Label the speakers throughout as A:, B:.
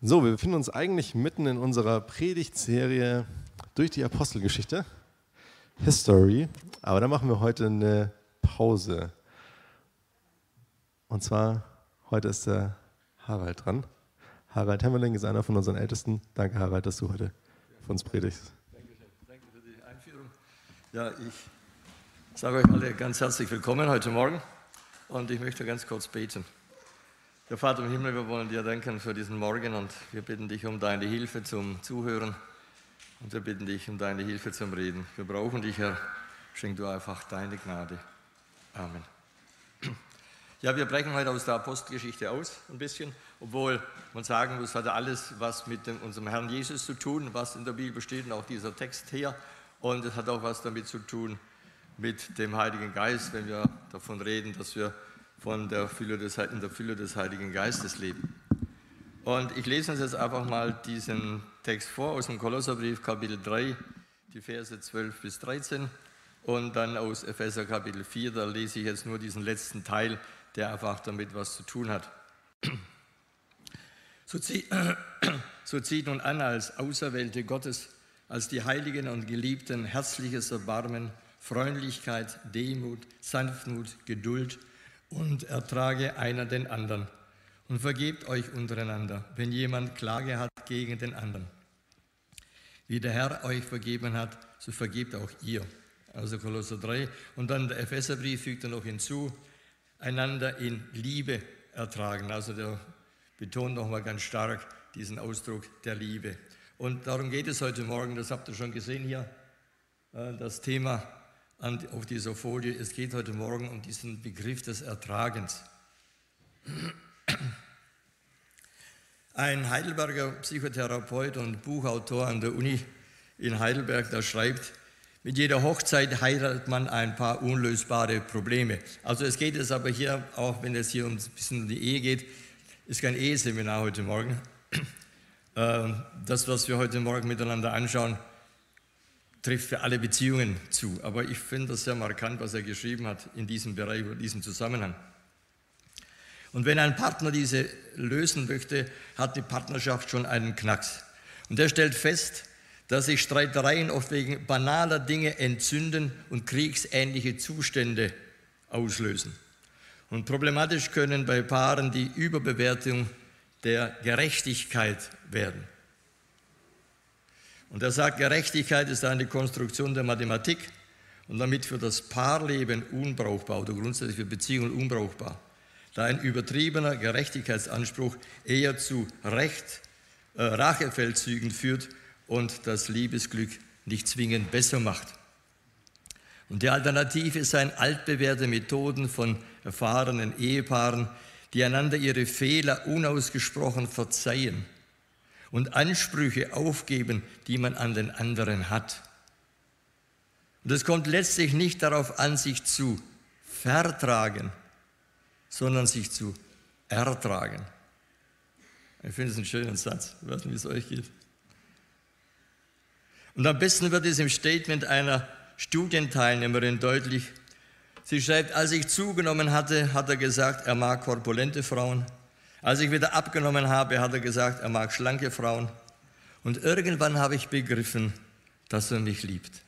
A: So, wir befinden uns eigentlich mitten in unserer Predigtserie durch die Apostelgeschichte, History, aber da machen wir heute eine Pause. Und zwar, heute ist der Harald dran. Harald Hemmerling ist einer von unseren Ältesten. Danke, Harald, dass du heute für uns predigst.
B: Danke für die Einführung. Ja, ich sage euch alle ganz herzlich willkommen heute Morgen und ich möchte ganz kurz beten. Der Vater im Himmel, wir wollen dir danken für diesen Morgen und wir bitten dich um deine Hilfe zum Zuhören und wir bitten dich um deine Hilfe zum Reden. Wir brauchen dich, Herr. Schenk du einfach deine Gnade. Amen. Ja, wir brechen heute aus der Apostelgeschichte aus ein bisschen, obwohl man sagen muss, hat alles was mit dem, unserem Herrn Jesus zu tun, was in der Bibel steht und auch dieser Text hier. Und es hat auch was damit zu tun mit dem Heiligen Geist, wenn wir davon reden, dass wir von der Fülle des, in der Fülle des Heiligen Geistes leben. Und ich lese uns jetzt einfach mal diesen Text vor aus dem Kolosserbrief Kapitel 3, die Verse 12 bis 13 und dann aus Epheser Kapitel 4, da lese ich jetzt nur diesen letzten Teil, der einfach damit was zu tun hat. So, zieh, so zieht nun an als Auserwählte Gottes, als die Heiligen und Geliebten herzliches Erbarmen, Freundlichkeit, Demut, Sanftmut, Geduld, und ertrage einer den anderen und vergebt euch untereinander, wenn jemand Klage hat gegen den anderen. Wie der Herr euch vergeben hat, so vergebt auch ihr. Also Kolosser 3. Und dann der Epheserbrief fügt er noch hinzu, einander in Liebe ertragen. Also der betont nochmal ganz stark diesen Ausdruck der Liebe. Und darum geht es heute Morgen, das habt ihr schon gesehen hier, äh, das Thema auf dieser Folie. Es geht heute Morgen um diesen Begriff des Ertragens. Ein Heidelberger Psychotherapeut und Buchautor an der Uni in Heidelberg, der schreibt, mit jeder Hochzeit heiratet man ein paar unlösbare Probleme. Also es geht es aber hier, auch wenn es hier um ein bisschen um die Ehe geht, ist kein Eheseminar heute Morgen. Ähm, das, was wir heute Morgen miteinander anschauen, trifft für alle Beziehungen zu. Aber ich finde das sehr markant, was er geschrieben hat in diesem Bereich, in diesem Zusammenhang. Und wenn ein Partner diese lösen möchte, hat die Partnerschaft schon einen Knacks. Und er stellt fest, dass sich Streitereien oft wegen banaler Dinge entzünden und kriegsähnliche Zustände auslösen. Und problematisch können bei Paaren die Überbewertung der Gerechtigkeit werden. Und er sagt, Gerechtigkeit ist eine Konstruktion der Mathematik und damit für das Paarleben unbrauchbar oder grundsätzlich für Beziehungen unbrauchbar, da ein übertriebener Gerechtigkeitsanspruch eher zu Recht, äh, Rachefeldzügen führt und das Liebesglück nicht zwingend besser macht. Und die Alternative seien altbewährte Methoden von erfahrenen Ehepaaren, die einander ihre Fehler unausgesprochen verzeihen und Ansprüche aufgeben, die man an den anderen hat. Und es kommt letztlich nicht darauf an, sich zu vertragen, sondern sich zu ertragen. Ich finde es einen schönen Satz. Ich weiß nicht, wie es euch geht. Und am besten wird es im Statement einer Studienteilnehmerin deutlich. Sie schreibt, als ich zugenommen hatte, hat er gesagt, er mag korpulente Frauen, als ich wieder abgenommen habe, hat er gesagt, er mag schlanke Frauen. Und irgendwann habe ich begriffen, dass er mich liebt.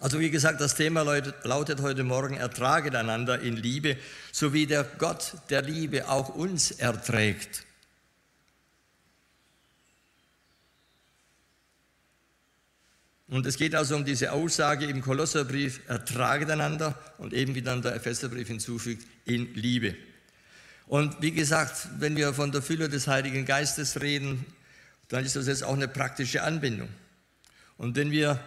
B: Also wie gesagt, das Thema lautet heute Morgen, ertraget einander in Liebe, so wie der Gott der Liebe auch uns erträgt. Und es geht also um diese Aussage im Kolosserbrief, ertraget einander und eben wie dann der Epheserbrief hinzufügt, in Liebe. Und wie gesagt, wenn wir von der Fülle des Heiligen Geistes reden, dann ist das jetzt auch eine praktische Anbindung. Und wenn wir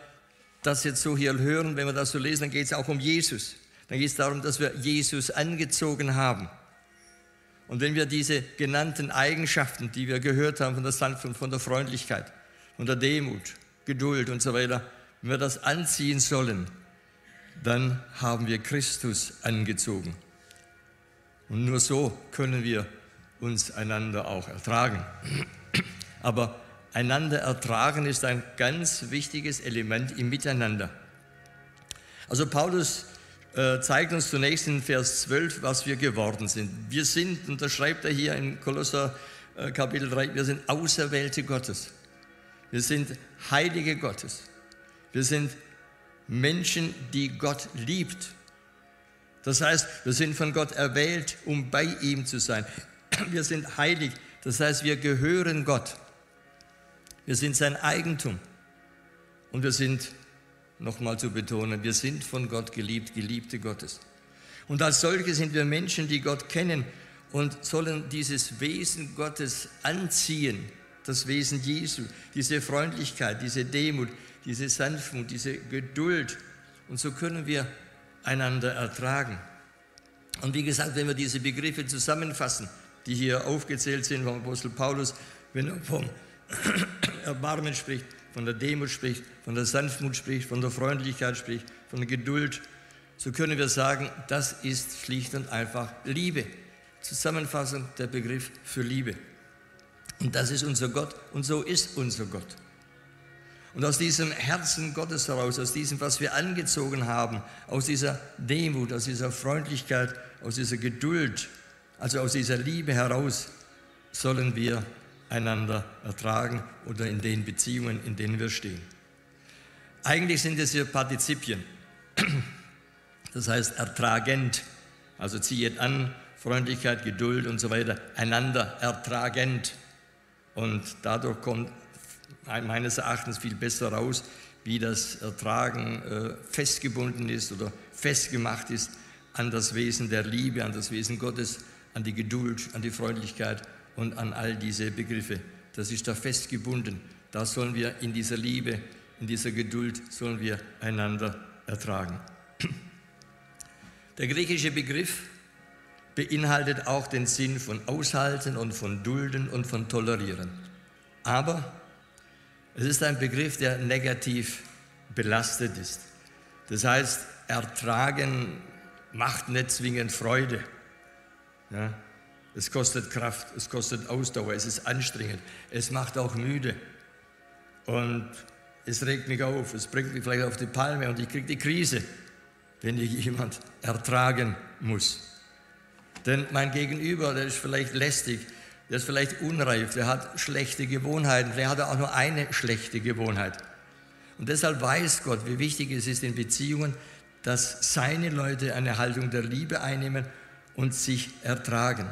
B: das jetzt so hier hören, wenn wir das so lesen, dann geht es auch um Jesus. Dann geht es darum, dass wir Jesus angezogen haben. Und wenn wir diese genannten Eigenschaften, die wir gehört haben von der Sanftmut, von der Freundlichkeit, von der Demut, Geduld und so weiter, wenn wir das anziehen sollen, dann haben wir Christus angezogen. Und nur so können wir uns einander auch ertragen. Aber einander ertragen ist ein ganz wichtiges Element im Miteinander. Also Paulus äh, zeigt uns zunächst in Vers 12, was wir geworden sind. Wir sind, und das schreibt er hier im Kolosser äh, Kapitel 3, wir sind Auserwählte Gottes. Wir sind Heilige Gottes. Wir sind Menschen, die Gott liebt. Das heißt, wir sind von Gott erwählt, um bei ihm zu sein. Wir sind heilig. Das heißt, wir gehören Gott. Wir sind sein Eigentum. Und wir sind, nochmal zu betonen, wir sind von Gott geliebt, Geliebte Gottes. Und als solche sind wir Menschen, die Gott kennen und sollen dieses Wesen Gottes anziehen, das Wesen Jesu, diese Freundlichkeit, diese Demut, diese Sanftmut, diese Geduld. Und so können wir einander ertragen. Und wie gesagt, wenn wir diese Begriffe zusammenfassen, die hier aufgezählt sind vom Apostel Paulus, wenn er vom Erbarmen spricht, von der Demut spricht, von der Sanftmut spricht, von der Freundlichkeit spricht, von der Geduld, so können wir sagen, das ist schlicht und einfach Liebe. Zusammenfassung der Begriff für Liebe. Und das ist unser Gott und so ist unser Gott. Und aus diesem Herzen Gottes heraus, aus diesem, was wir angezogen haben, aus dieser Demut, aus dieser Freundlichkeit, aus dieser Geduld, also aus dieser Liebe heraus, sollen wir einander ertragen oder in den Beziehungen, in denen wir stehen. Eigentlich sind es hier Partizipien. Das heißt ertragend, also ziehet an, Freundlichkeit, Geduld und so weiter, einander ertragend. Und dadurch kommt meines Erachtens viel besser raus, wie das Ertragen äh, festgebunden ist oder festgemacht ist an das Wesen der Liebe, an das Wesen Gottes, an die Geduld, an die Freundlichkeit und an all diese Begriffe. Das ist da festgebunden. Da sollen wir in dieser Liebe, in dieser Geduld, sollen wir einander ertragen. Der griechische Begriff beinhaltet auch den Sinn von aushalten und von dulden und von tolerieren. Aber es ist ein Begriff, der negativ belastet ist. Das heißt, ertragen macht nicht zwingend Freude. Ja? Es kostet Kraft, es kostet Ausdauer, es ist anstrengend, es macht auch müde. Und es regt mich auf, es bringt mich vielleicht auf die Palme und ich kriege die Krise, wenn ich jemand ertragen muss. Denn mein Gegenüber, der ist vielleicht lästig, der ist vielleicht unreif, der hat schlechte Gewohnheiten, vielleicht hat er auch nur eine schlechte Gewohnheit. Und deshalb weiß Gott, wie wichtig es ist in Beziehungen, dass seine Leute eine Haltung der Liebe einnehmen und sich ertragen.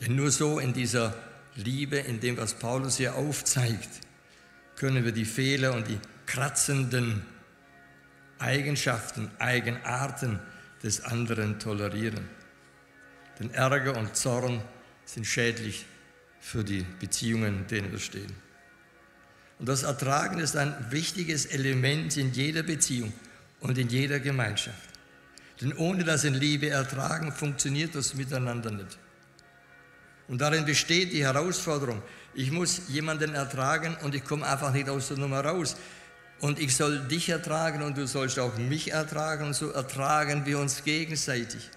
B: Denn nur so in dieser Liebe, in dem, was Paulus hier aufzeigt, können wir die Fehler und die kratzenden Eigenschaften, Eigenarten des anderen tolerieren. Denn Ärger und Zorn sind schädlich für die Beziehungen, denen wir stehen. Und das Ertragen ist ein wichtiges Element in jeder Beziehung und in jeder Gemeinschaft. Denn ohne das in Liebe ertragen funktioniert das miteinander nicht. Und darin besteht die Herausforderung. Ich muss jemanden ertragen und ich komme einfach nicht aus der Nummer raus. Und ich soll dich ertragen und du sollst auch mich ertragen und so ertragen wir uns gegenseitig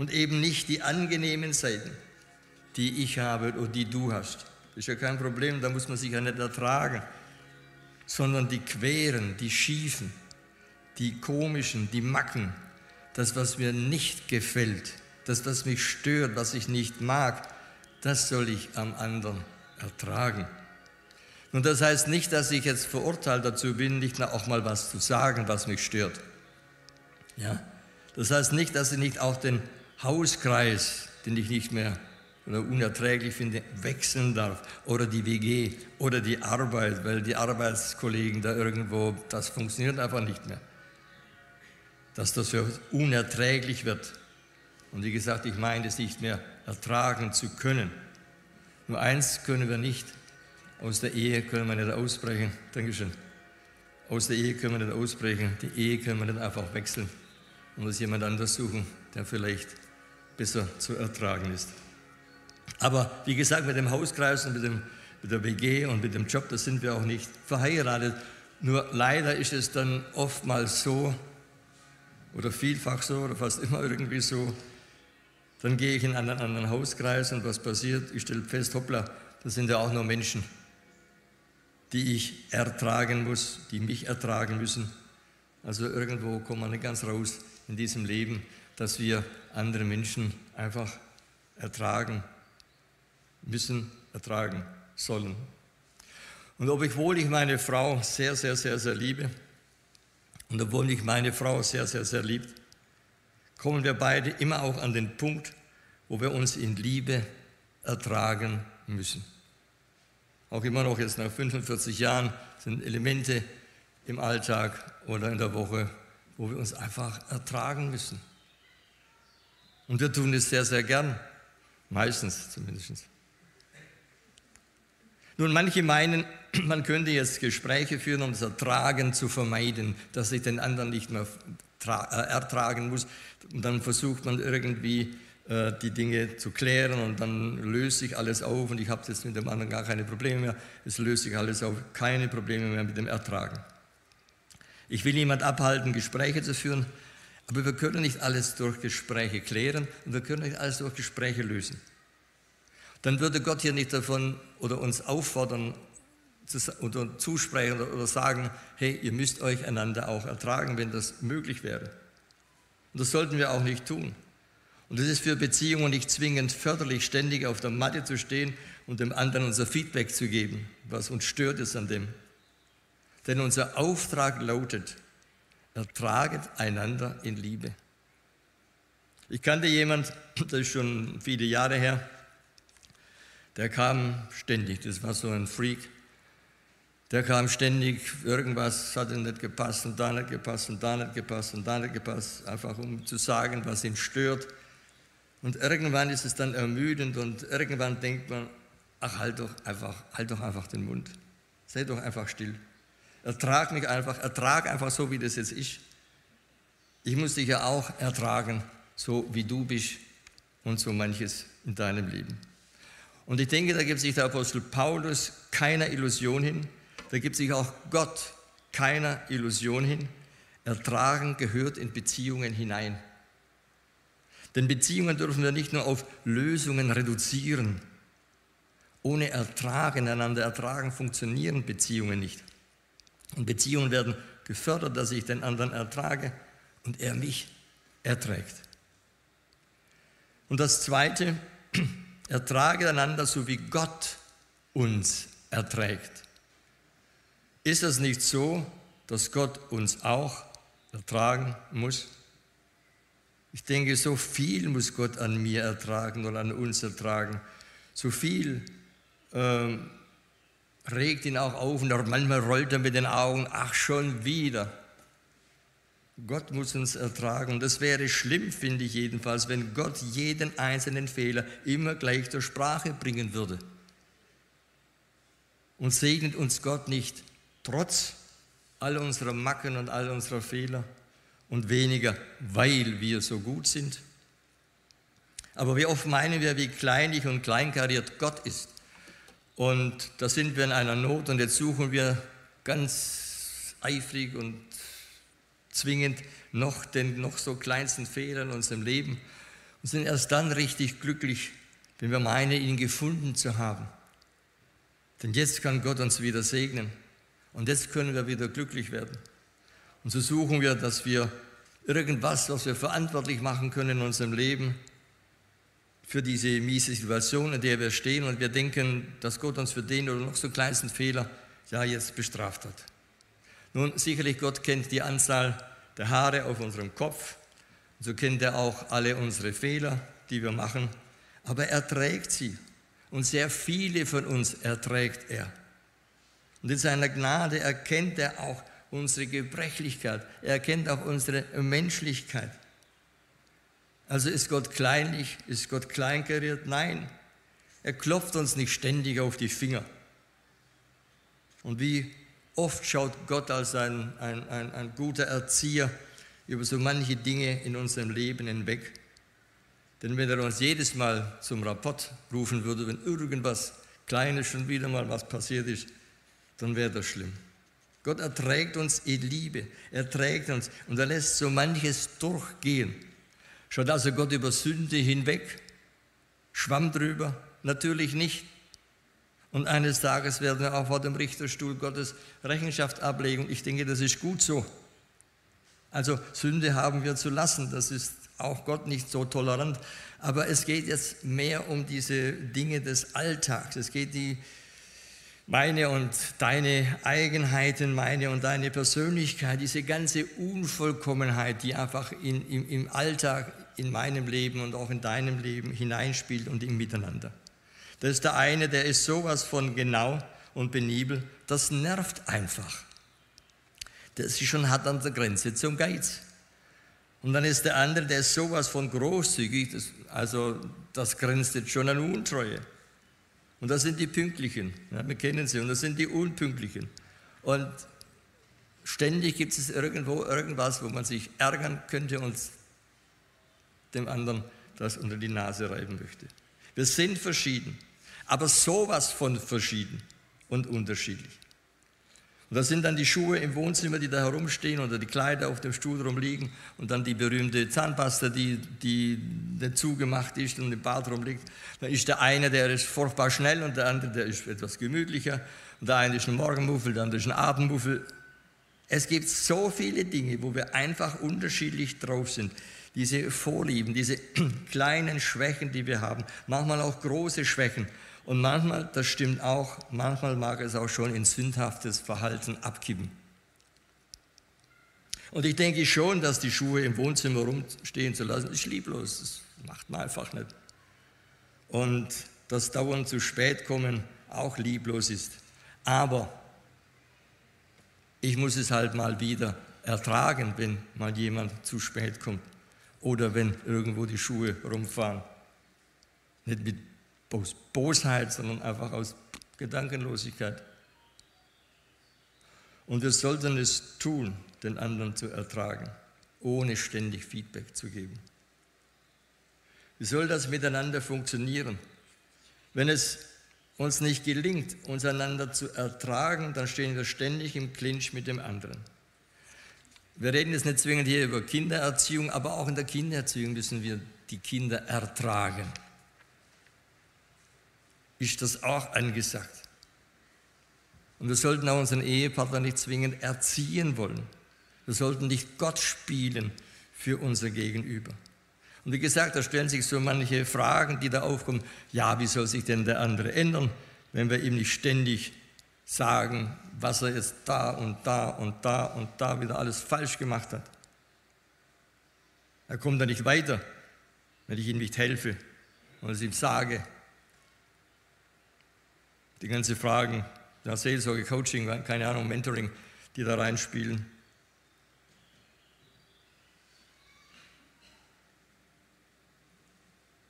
B: und eben nicht die angenehmen Seiten, die ich habe oder die du hast. Ist ja kein Problem, da muss man sich ja nicht ertragen, sondern die queren, die schiefen, die komischen, die Macken, das, was mir nicht gefällt, das, was mich stört, was ich nicht mag, das soll ich am anderen ertragen. Und das heißt nicht, dass ich jetzt verurteilt dazu bin, nicht auch mal was zu sagen, was mich stört. Ja? Das heißt nicht, dass ich nicht auch den Hauskreis, den ich nicht mehr oder unerträglich finde, wechseln darf. Oder die WG oder die Arbeit, weil die Arbeitskollegen da irgendwo, das funktioniert einfach nicht mehr. Dass das für unerträglich wird. Und wie gesagt, ich meine es nicht mehr ertragen zu können. Nur eins können wir nicht, aus der Ehe können wir nicht ausbrechen. Dankeschön. Aus der Ehe können wir nicht ausbrechen. Die Ehe können wir nicht einfach wechseln und uns jemand anders suchen, der vielleicht besser zu ertragen ist. Aber wie gesagt, mit dem Hauskreis und mit, dem, mit der WG und mit dem Job, da sind wir auch nicht verheiratet. Nur leider ist es dann oftmals so, oder vielfach so, oder fast immer irgendwie so, dann gehe ich in einen anderen Hauskreis und was passiert? Ich stelle fest, hoppla, das sind ja auch nur Menschen, die ich ertragen muss, die mich ertragen müssen. Also irgendwo kommt man nicht ganz raus in diesem Leben dass wir andere Menschen einfach ertragen müssen, ertragen sollen. Und obwohl ich meine Frau sehr, sehr, sehr, sehr liebe und obwohl mich meine Frau sehr, sehr, sehr liebt, kommen wir beide immer auch an den Punkt, wo wir uns in Liebe ertragen müssen. Auch immer noch jetzt nach 45 Jahren sind Elemente im Alltag oder in der Woche, wo wir uns einfach ertragen müssen. Und wir tun es sehr, sehr gern, meistens zumindest. Nun, manche meinen, man könnte jetzt Gespräche führen, um das Ertragen zu vermeiden, dass ich den anderen nicht mehr äh, ertragen muss. Und dann versucht man irgendwie äh, die Dinge zu klären und dann löst sich alles auf und ich habe jetzt mit dem anderen gar keine Probleme mehr. Es löst sich alles auf, keine Probleme mehr mit dem Ertragen. Ich will niemand abhalten, Gespräche zu führen, aber wir können nicht alles durch Gespräche klären und wir können nicht alles durch Gespräche lösen. Dann würde Gott hier nicht davon oder uns auffordern oder zusprechen oder sagen, hey, ihr müsst euch einander auch ertragen, wenn das möglich wäre. Und das sollten wir auch nicht tun. Und es ist für Beziehungen nicht zwingend förderlich, ständig auf der Matte zu stehen und dem anderen unser Feedback zu geben, was uns stört ist an dem. Denn unser Auftrag lautet, ertraget einander in Liebe. Ich kannte jemand, das ist schon viele Jahre her, der kam ständig, das war so ein Freak, der kam ständig, irgendwas hat ihm nicht gepasst und da nicht gepasst und da nicht gepasst und da nicht gepasst, einfach um zu sagen, was ihn stört. Und irgendwann ist es dann ermüdend und irgendwann denkt man, ach, halt doch einfach, halt doch einfach den Mund. Sei doch einfach still. Ertrag mich einfach, ertrag einfach so, wie das jetzt ist. Ich muss dich ja auch ertragen, so wie du bist und so manches in deinem Leben. Und ich denke, da gibt sich der Apostel Paulus keiner Illusion hin, da gibt sich auch Gott keiner Illusion hin. Ertragen gehört in Beziehungen hinein. Denn Beziehungen dürfen wir nicht nur auf Lösungen reduzieren. Ohne Ertragen, einander ertragen, funktionieren Beziehungen nicht. Und Beziehungen werden gefördert, dass ich den anderen ertrage und er mich erträgt. Und das Zweite, ertrage einander so wie Gott uns erträgt. Ist es nicht so, dass Gott uns auch ertragen muss? Ich denke, so viel muss Gott an mir ertragen oder an uns ertragen. So viel ähm, regt ihn auch auf und manchmal rollt er mit den Augen, ach schon wieder. Gott muss uns ertragen. Das wäre schlimm, finde ich jedenfalls, wenn Gott jeden einzelnen Fehler immer gleich zur Sprache bringen würde. Und segnet uns Gott nicht trotz all unserer Macken und all unserer Fehler und weniger, weil wir so gut sind. Aber wie oft meinen wir, wie kleinlich und kleinkariert Gott ist. Und da sind wir in einer Not und jetzt suchen wir ganz eifrig und zwingend noch den noch so kleinsten Fehler in unserem Leben und sind erst dann richtig glücklich, wenn wir meinen, ihn gefunden zu haben. Denn jetzt kann Gott uns wieder segnen und jetzt können wir wieder glücklich werden. Und so suchen wir, dass wir irgendwas, was wir verantwortlich machen können in unserem Leben, für diese miese Situation, in der wir stehen und wir denken, dass Gott uns für den oder noch so kleinsten Fehler ja jetzt bestraft hat. Nun, sicherlich Gott kennt die Anzahl der Haare auf unserem Kopf, so kennt er auch alle unsere Fehler, die wir machen, aber er trägt sie und sehr viele von uns erträgt er. Und in seiner Gnade erkennt er auch unsere Gebrechlichkeit, er erkennt auch unsere Menschlichkeit. Also ist Gott kleinlich, ist Gott kleinkariert? Nein, er klopft uns nicht ständig auf die Finger. Und wie oft schaut Gott als ein, ein, ein, ein guter Erzieher über so manche Dinge in unserem Leben hinweg. Denn wenn er uns jedes Mal zum Rapport rufen würde, wenn irgendwas Kleines schon wieder mal was passiert ist, dann wäre das schlimm. Gott erträgt uns in Liebe, er trägt uns und er lässt so manches durchgehen. Schaut also Gott über Sünde hinweg? Schwamm drüber? Natürlich nicht. Und eines Tages werden wir auch vor dem Richterstuhl Gottes Rechenschaft ablegen. Ich denke, das ist gut so. Also Sünde haben wir zu lassen, das ist auch Gott nicht so tolerant. Aber es geht jetzt mehr um diese Dinge des Alltags. Es geht die meine und deine Eigenheiten, meine und deine Persönlichkeit, diese ganze Unvollkommenheit, die einfach in, im, im Alltag, in meinem Leben und auch in deinem Leben hineinspielt und im Miteinander. Das ist der eine, der ist sowas von genau und penibel, das nervt einfach. Das ist schon hart an der Grenze zum Geiz. Und dann ist der andere, der ist sowas von großzügig, das, also das grenzt jetzt schon an Untreue. Und das sind die Pünktlichen, ja, wir kennen sie, und das sind die Unpünktlichen. Und ständig gibt es irgendwo irgendwas, wo man sich ärgern könnte und dem anderen das unter die Nase reiben möchte. Wir sind verschieden, aber sowas von verschieden und unterschiedlich. Und das sind dann die Schuhe im Wohnzimmer, die da herumstehen oder die Kleider auf dem Stuhl rumliegen und dann die berühmte Zahnpasta, die, die nicht zugemacht ist und im Bad rumliegt. Dann ist der eine, der ist furchtbar schnell und der andere, der ist etwas gemütlicher. Und der eine ist ein Morgenmuffel, der andere ist ein Abendmuffel. Es gibt so viele Dinge, wo wir einfach unterschiedlich drauf sind. Diese Vorlieben, diese kleinen Schwächen, die wir haben, manchmal auch große Schwächen. Und manchmal, das stimmt auch, manchmal mag es auch schon in sündhaftes Verhalten abkippen. Und ich denke schon, dass die Schuhe im Wohnzimmer rumstehen zu lassen, ist lieblos. Das macht man einfach nicht. Und das dauernd zu spät kommen auch lieblos ist. Aber ich muss es halt mal wieder ertragen, wenn mal jemand zu spät kommt oder wenn irgendwo die Schuhe rumfahren. Nicht mit aus Bosheit, sondern einfach aus Gedankenlosigkeit. Und wir sollten es tun, den anderen zu ertragen, ohne ständig Feedback zu geben. Wie soll das miteinander funktionieren? Wenn es uns nicht gelingt, uns einander zu ertragen, dann stehen wir ständig im Clinch mit dem anderen. Wir reden jetzt nicht zwingend hier über Kindererziehung, aber auch in der Kindererziehung müssen wir die Kinder ertragen ist das auch angesagt. Und wir sollten auch unseren Ehepartner nicht zwingend erziehen wollen. Wir sollten nicht Gott spielen für unser Gegenüber. Und wie gesagt, da stellen sich so manche Fragen, die da aufkommen. Ja, wie soll sich denn der andere ändern, wenn wir ihm nicht ständig sagen, was er jetzt da und da und da und da wieder alles falsch gemacht hat? Er kommt da nicht weiter, wenn ich ihm nicht helfe und es ihm sage, die ganzen Fragen der Seelsorge, Coaching, keine Ahnung, Mentoring, die da reinspielen.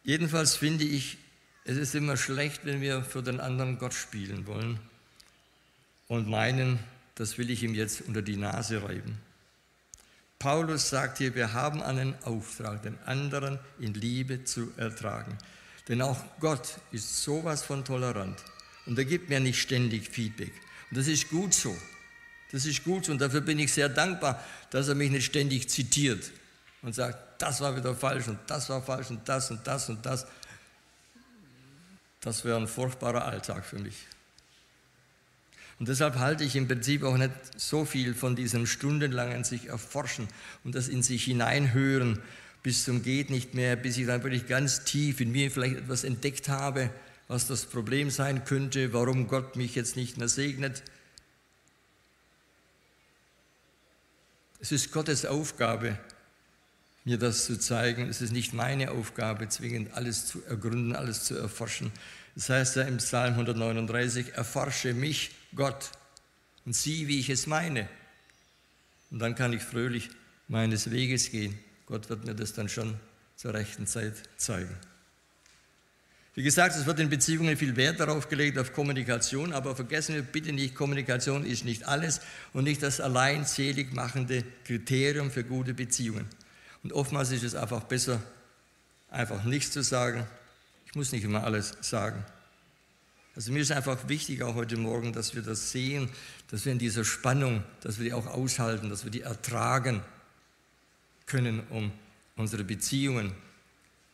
B: Jedenfalls finde ich, es ist immer schlecht, wenn wir für den anderen Gott spielen wollen und meinen, das will ich ihm jetzt unter die Nase reiben. Paulus sagt hier, wir haben einen Auftrag, den anderen in Liebe zu ertragen. Denn auch Gott ist sowas von tolerant. Und er gibt mir nicht ständig Feedback. Und das ist gut so. Das ist gut so. Und dafür bin ich sehr dankbar, dass er mich nicht ständig zitiert und sagt, das war wieder falsch und das war falsch und das und das und das. Das wäre ein furchtbarer Alltag für mich. Und deshalb halte ich im Prinzip auch nicht so viel von diesem stundenlangen sich erforschen und das in sich hineinhören bis zum geht nicht mehr, bis ich dann wirklich ganz tief in mir vielleicht etwas entdeckt habe, was das Problem sein könnte, warum Gott mich jetzt nicht mehr segnet. Es ist Gottes Aufgabe, mir das zu zeigen. Es ist nicht meine Aufgabe, zwingend alles zu ergründen, alles zu erforschen. Das heißt ja im Psalm 139, erforsche mich, Gott, und sieh, wie ich es meine. Und dann kann ich fröhlich meines Weges gehen. Gott wird mir das dann schon zur rechten Zeit zeigen. Wie gesagt, es wird in Beziehungen viel Wert darauf gelegt, auf Kommunikation, aber vergessen wir bitte nicht, Kommunikation ist nicht alles und nicht das allein selig machende Kriterium für gute Beziehungen. Und oftmals ist es einfach besser, einfach nichts zu sagen. Ich muss nicht immer alles sagen. Also mir ist einfach wichtig, auch heute Morgen, dass wir das sehen, dass wir in dieser Spannung, dass wir die auch aushalten, dass wir die ertragen können, um unsere Beziehungen,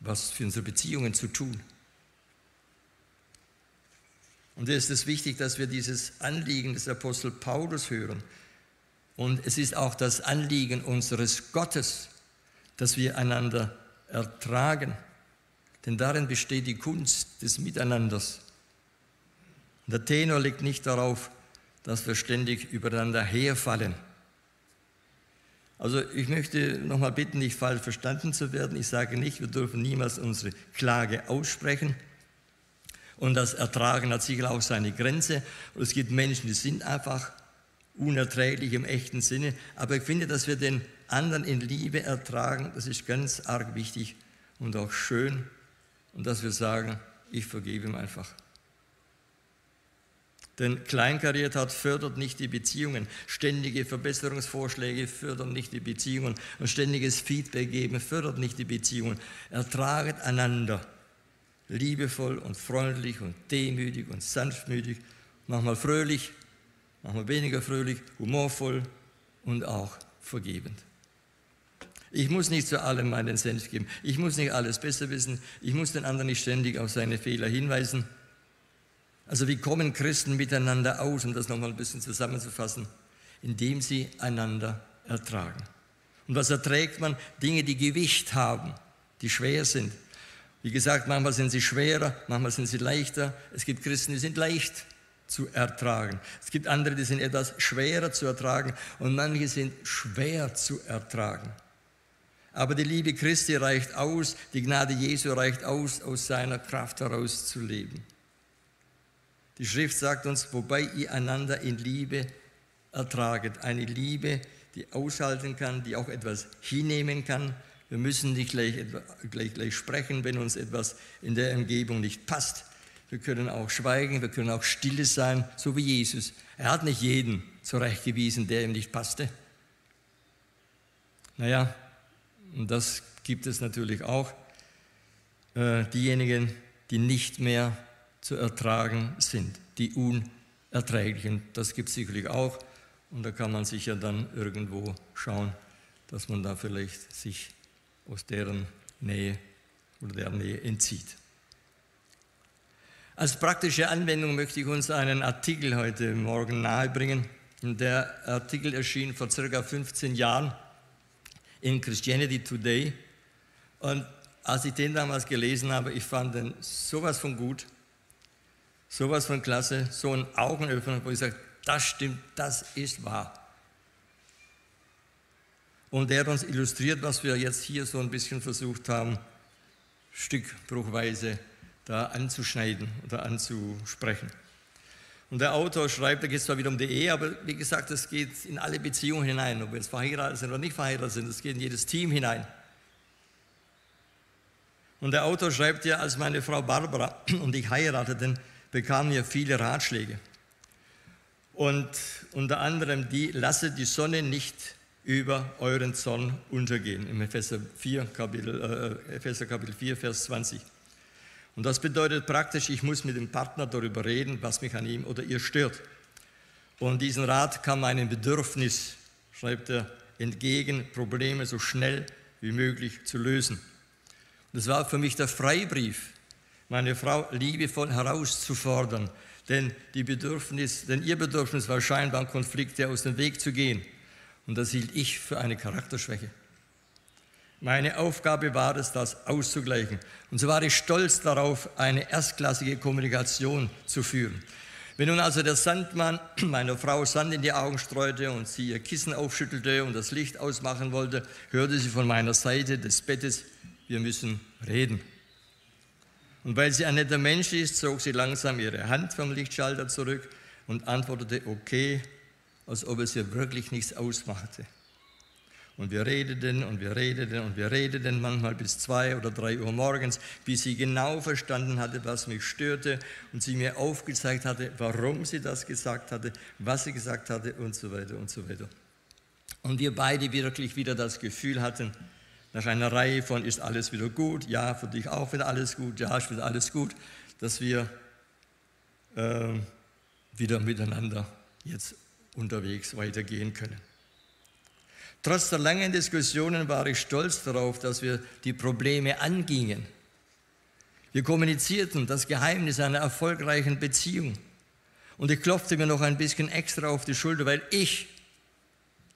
B: was für unsere Beziehungen zu tun. Und es ist wichtig, dass wir dieses Anliegen des Apostel Paulus hören. Und es ist auch das Anliegen unseres Gottes, dass wir einander ertragen. Denn darin besteht die Kunst des Miteinanders. Der Tenor liegt nicht darauf, dass wir ständig übereinander herfallen. Also ich möchte nochmal bitten, nicht falsch verstanden zu werden. Ich sage nicht, wir dürfen niemals unsere Klage aussprechen. Und das Ertragen hat sicher auch seine Grenze. Und es gibt Menschen, die sind einfach unerträglich im echten Sinne. Aber ich finde, dass wir den anderen in Liebe ertragen, das ist ganz arg wichtig und auch schön. Und dass wir sagen, ich vergebe ihm einfach. Denn Kleinkariertheit fördert nicht die Beziehungen. Ständige Verbesserungsvorschläge fördern nicht die Beziehungen. Und ständiges Feedback geben fördert nicht die Beziehungen. Ertraget einander. Liebevoll und freundlich und demütig und sanftmütig. Manchmal fröhlich, manchmal weniger fröhlich, humorvoll und auch vergebend. Ich muss nicht zu allem meinen Senf geben. Ich muss nicht alles besser wissen. Ich muss den anderen nicht ständig auf seine Fehler hinweisen. Also wie kommen Christen miteinander aus, um das nochmal ein bisschen zusammenzufassen? Indem sie einander ertragen. Und was erträgt man? Dinge, die Gewicht haben, die schwer sind. Wie gesagt, manchmal sind sie schwerer, manchmal sind sie leichter. Es gibt Christen, die sind leicht zu ertragen. Es gibt andere, die sind etwas schwerer zu ertragen und manche sind schwer zu ertragen. Aber die Liebe Christi reicht aus, die Gnade Jesu reicht aus, aus seiner Kraft heraus zu leben. Die Schrift sagt uns, wobei ihr einander in Liebe ertraget. Eine Liebe, die aushalten kann, die auch etwas hinnehmen kann. Wir müssen nicht gleich, gleich, gleich sprechen, wenn uns etwas in der Umgebung nicht passt. Wir können auch schweigen, wir können auch stille sein, so wie Jesus. Er hat nicht jeden zurechtgewiesen, der ihm nicht passte. Naja, und das gibt es natürlich auch. Äh, diejenigen, die nicht mehr zu ertragen sind, die unerträglichen. Das gibt es sicherlich auch. Und da kann man sicher dann irgendwo schauen, dass man da vielleicht sich aus deren Nähe oder der Nähe entzieht. Als praktische Anwendung möchte ich uns einen Artikel heute Morgen nahebringen. Der Artikel erschien vor circa 15 Jahren in Christianity Today. Und als ich den damals gelesen habe, ich fand den sowas von gut. Sowas von klasse, so ein Augenöffner, wo ich sage, das stimmt, das ist wahr. Und der hat uns illustriert, was wir jetzt hier so ein bisschen versucht haben, stückbruchweise da anzuschneiden oder anzusprechen. Und der Autor schreibt, da geht es zwar wieder um die Ehe, aber wie gesagt, das geht in alle Beziehungen hinein, ob wir jetzt verheiratet sind oder nicht verheiratet sind, das geht in jedes Team hinein. Und der Autor schreibt ja, als meine Frau Barbara und ich heirateten, bekamen wir viele Ratschläge. Und unter anderem die, lasse die Sonne nicht über euren Zorn untergehen, im Epheser, 4, Kapitel, äh, Epheser Kapitel 4, Vers 20. Und das bedeutet praktisch, ich muss mit dem Partner darüber reden, was mich an ihm oder ihr stört. Und diesen Rat kam meinem Bedürfnis, schreibt er, entgegen, Probleme so schnell wie möglich zu lösen. Das war für mich der Freibrief, meine Frau liebevoll herauszufordern, denn, die Bedürfnis, denn ihr Bedürfnis war scheinbar, Konflikte aus dem Weg zu gehen. Und das hielt ich für eine Charakterschwäche. Meine Aufgabe war es, das auszugleichen. Und so war ich stolz darauf, eine erstklassige Kommunikation zu führen. Wenn nun also der Sandmann meiner Frau Sand in die Augen streute und sie ihr Kissen aufschüttelte und das Licht ausmachen wollte, hörte sie von meiner Seite des Bettes, wir müssen reden. Und weil sie ein netter Mensch ist, zog sie langsam ihre Hand vom Lichtschalter zurück und antwortete okay, als ob es ihr wirklich nichts ausmachte. Und wir redeten und wir redeten und wir redeten manchmal bis zwei oder drei Uhr morgens, bis sie genau verstanden hatte, was mich störte und sie mir aufgezeigt hatte, warum sie das gesagt hatte, was sie gesagt hatte und so weiter und so weiter. Und wir beide wirklich wieder das Gefühl hatten, nach einer Reihe von ist alles wieder gut, ja, für dich auch wieder alles gut, ja, ist wieder alles gut, dass wir äh, wieder miteinander jetzt unterwegs weitergehen können. Trotz der langen Diskussionen war ich stolz darauf, dass wir die Probleme angingen. Wir kommunizierten das Geheimnis einer erfolgreichen Beziehung. Und ich klopfte mir noch ein bisschen extra auf die Schulter, weil ich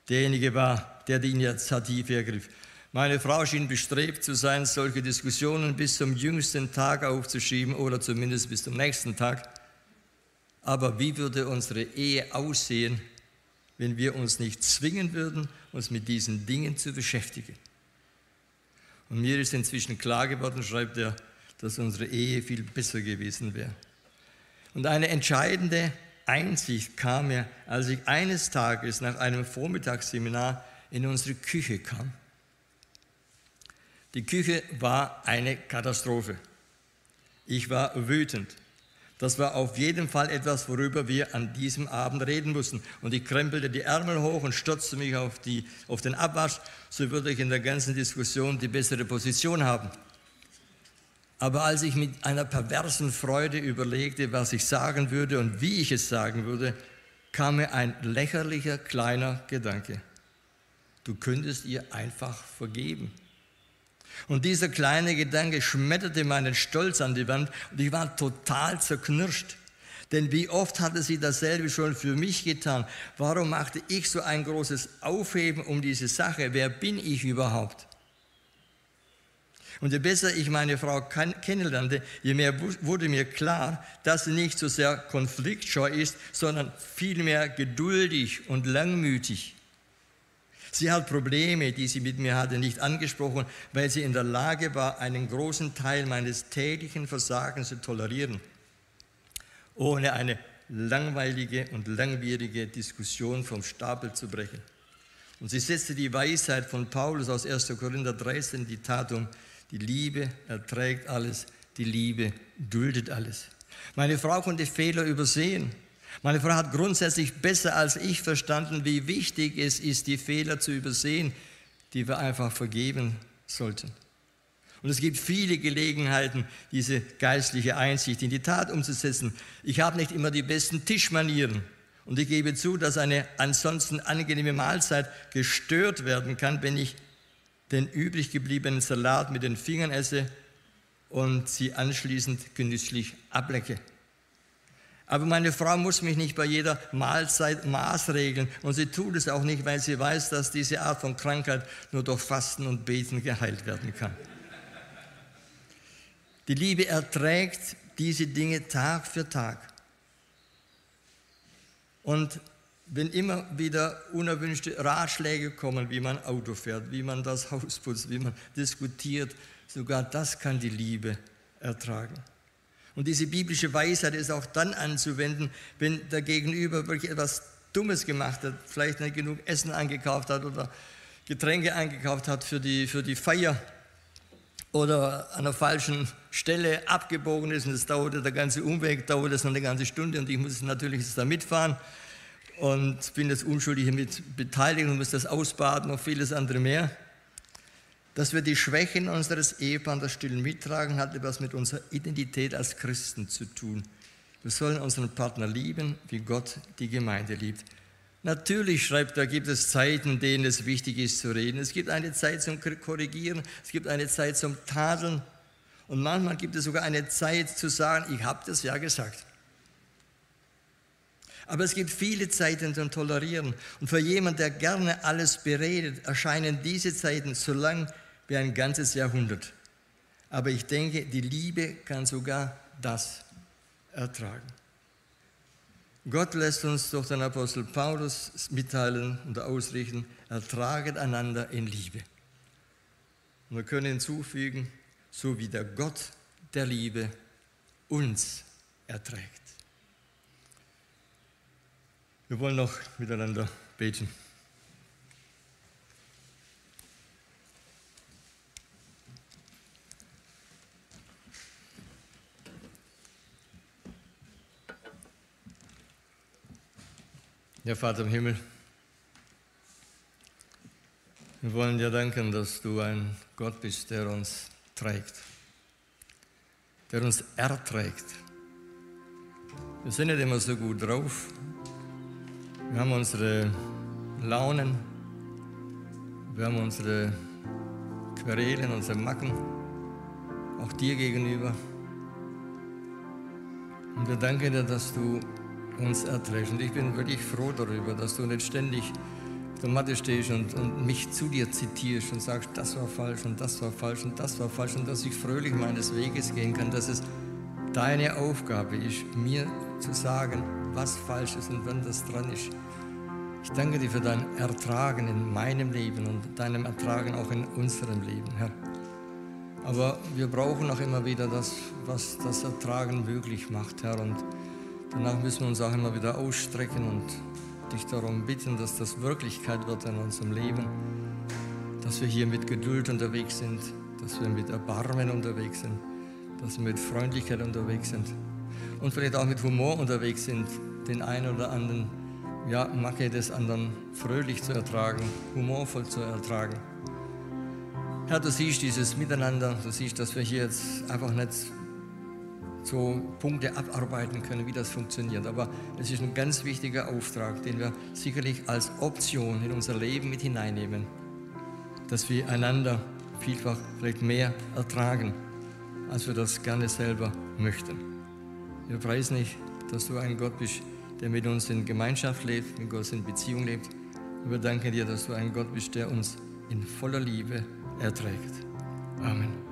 B: derjenige war, der die Initiative ergriff. Meine Frau schien bestrebt zu sein, solche Diskussionen bis zum jüngsten Tag aufzuschieben oder zumindest bis zum nächsten Tag. Aber wie würde unsere Ehe aussehen, wenn wir uns nicht zwingen würden, uns mit diesen Dingen zu beschäftigen? Und mir ist inzwischen klar geworden, schreibt er, dass unsere Ehe viel besser gewesen wäre. Und eine entscheidende Einsicht kam mir, als ich eines Tages nach einem Vormittagsseminar in unsere Küche kam. Die Küche war eine Katastrophe. Ich war wütend. Das war auf jeden Fall etwas, worüber wir an diesem Abend reden mussten. Und ich krempelte die Ärmel hoch und stürzte mich auf, die, auf den Abwasch. So würde ich in der ganzen Diskussion die bessere Position haben. Aber als ich mit einer perversen Freude überlegte, was ich sagen würde und wie ich es sagen würde, kam mir ein lächerlicher kleiner Gedanke. Du könntest ihr einfach vergeben. Und dieser kleine Gedanke schmetterte meinen Stolz an die Wand und ich war total zerknirscht. Denn wie oft hatte sie dasselbe schon für mich getan? Warum machte ich so ein großes Aufheben um diese Sache? Wer bin ich überhaupt? Und je besser ich meine Frau kennenlernte, je mehr wurde mir klar, dass sie nicht so sehr konfliktscheu ist, sondern vielmehr geduldig und langmütig. Sie hat Probleme, die sie mit mir hatte, nicht angesprochen, weil sie in der Lage war, einen großen Teil meines täglichen Versagens zu tolerieren, ohne eine langweilige und langwierige Diskussion vom Stapel zu brechen. Und sie setzte die Weisheit von Paulus aus 1. Korinther 13 die Tat um, die Liebe erträgt alles, die Liebe duldet alles. Meine Frau konnte Fehler übersehen. Meine Frau hat grundsätzlich besser als ich verstanden, wie wichtig es ist, die Fehler zu übersehen, die wir einfach vergeben sollten. Und es gibt viele Gelegenheiten, diese geistliche Einsicht in die Tat umzusetzen. Ich habe nicht immer die besten Tischmanieren. Und ich gebe zu, dass eine ansonsten angenehme Mahlzeit gestört werden kann, wenn ich den übrig gebliebenen Salat mit den Fingern esse und sie anschließend genüsslich ablecke. Aber meine Frau muss mich nicht bei jeder Mahlzeit maßregeln und sie tut es auch nicht, weil sie weiß, dass diese Art von Krankheit nur durch Fasten und Beten geheilt werden kann. Die Liebe erträgt diese Dinge Tag für Tag. Und wenn immer wieder unerwünschte Ratschläge kommen, wie man Auto fährt, wie man das Haus putzt, wie man diskutiert, sogar das kann die Liebe ertragen. Und diese biblische Weisheit ist auch dann anzuwenden, wenn der Gegenüber wirklich etwas Dummes gemacht hat, vielleicht nicht genug Essen eingekauft hat oder Getränke eingekauft hat für die, für die Feier oder an der falschen Stelle abgebogen ist und es dauerte, der ganze Umweg dauerte es noch eine ganze Stunde und ich musste natürlich da mitfahren und bin jetzt unschuldig mit beteiligt und muss das ausbaden und vieles andere mehr. Dass wir die Schwächen unseres Ehepartners still mittragen, hat etwas mit unserer Identität als Christen zu tun. Wir sollen unseren Partner lieben, wie Gott die Gemeinde liebt. Natürlich, schreibt er, gibt es Zeiten, in denen es wichtig ist zu reden. Es gibt eine Zeit zum Korrigieren, es gibt eine Zeit zum Tadeln und manchmal gibt es sogar eine Zeit zu sagen, ich habe das ja gesagt. Aber es gibt viele Zeiten zum Tolerieren. Und für jemanden, der gerne alles beredet, erscheinen diese Zeiten so lang wie ein ganzes Jahrhundert. Aber ich denke, die Liebe kann sogar das ertragen. Gott lässt uns durch den Apostel Paulus mitteilen und ausrichten, ertraget einander in Liebe. Und wir können hinzufügen, so wie der Gott der Liebe uns erträgt. Wir wollen noch miteinander beten. Ja, Vater im Himmel, wir wollen dir danken, dass du ein Gott bist, der uns trägt, der uns erträgt. Wir sind nicht immer so gut drauf. Wir haben unsere Launen, wir haben unsere Querelen, unsere Macken, auch dir gegenüber. Und wir danken dir, dass du uns erträgst. Und ich bin wirklich froh darüber, dass du nicht ständig der Matte stehst und, und mich zu dir zitierst und sagst, das war falsch und das war falsch und das war falsch und dass ich fröhlich meines Weges gehen kann, dass es deine Aufgabe ist, mir zu sagen, was falsch ist und wann das dran ist. Ich danke dir für dein Ertragen in meinem Leben und deinem Ertragen auch in unserem Leben, Herr. Aber wir brauchen auch immer wieder das, was das Ertragen möglich macht, Herr. Und danach müssen wir uns auch immer wieder ausstrecken und dich darum bitten, dass das Wirklichkeit wird in unserem Leben, dass wir hier mit Geduld unterwegs sind, dass wir mit Erbarmen unterwegs sind, dass wir mit Freundlichkeit unterwegs sind und vielleicht auch mit Humor unterwegs sind, den einen oder anderen ja, Macke des anderen fröhlich zu ertragen, humorvoll zu ertragen. Herr, du siehst dieses Miteinander, du siehst, dass wir hier jetzt einfach nicht so Punkte abarbeiten können, wie das funktioniert. Aber es ist ein ganz wichtiger Auftrag, den wir sicherlich als Option in unser Leben mit hineinnehmen, dass wir einander vielfach vielleicht mehr ertragen, als wir das gerne selber möchten. Wir preisen dich, dass du ein Gott bist, der mit uns in Gemeinschaft lebt, mit Gott in Beziehung lebt. Und wir danken dir, dass du ein Gott bist, der uns in voller Liebe erträgt. Amen.